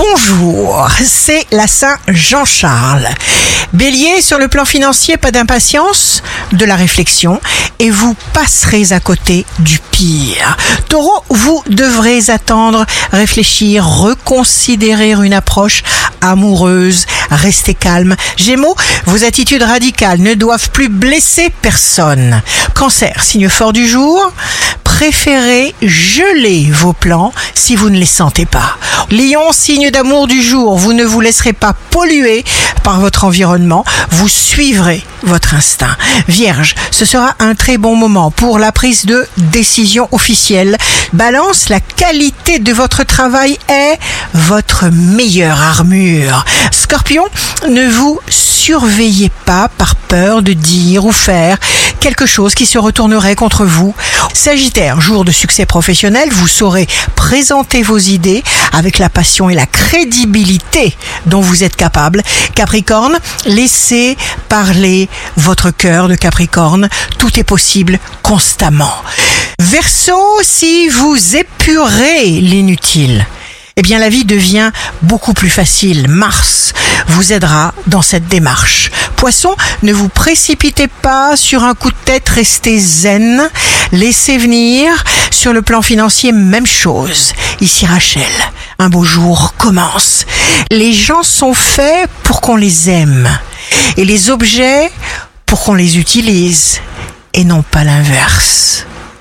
bonjour, c'est la Saint Jean-Charles. Bélier, sur le plan financier, pas d'impatience, de la réflexion, et vous passerez à côté du pire. Taureau, vous devrez attendre, réfléchir, reconsidérer une approche amoureuse, restez calme. Gémeaux, vos attitudes radicales ne doivent plus blesser personne. Cancer, signe fort du jour, préférez geler vos plans si vous ne les sentez pas. Lion, signe d'amour du jour, vous ne vous laisserez pas polluer par votre environnement, vous suivrez votre instinct. Vierge, ce sera un très bon moment pour la prise de décision officielle. Balance, la qualité de votre travail est votre meilleure armure. Scorpion, ne vous surveillez pas par peur de dire ou faire quelque chose qui se retournerait contre vous. Sagittaire, jour de succès professionnel, vous saurez présenter vos idées avec la passion et la crédibilité dont vous êtes capable. Capricorne, laissez parler votre cœur de Capricorne. Tout est possible constamment. Verseau, si vous épurez l'inutile, eh bien la vie devient beaucoup plus facile. Mars vous aidera dans cette démarche. Poisson, ne vous précipitez pas sur un coup de tête, restez zen, laissez venir. Sur le plan financier, même chose. Ici Rachel, un beau jour commence. Les gens sont faits pour qu'on les aime et les objets pour qu'on les utilise et non pas l'inverse.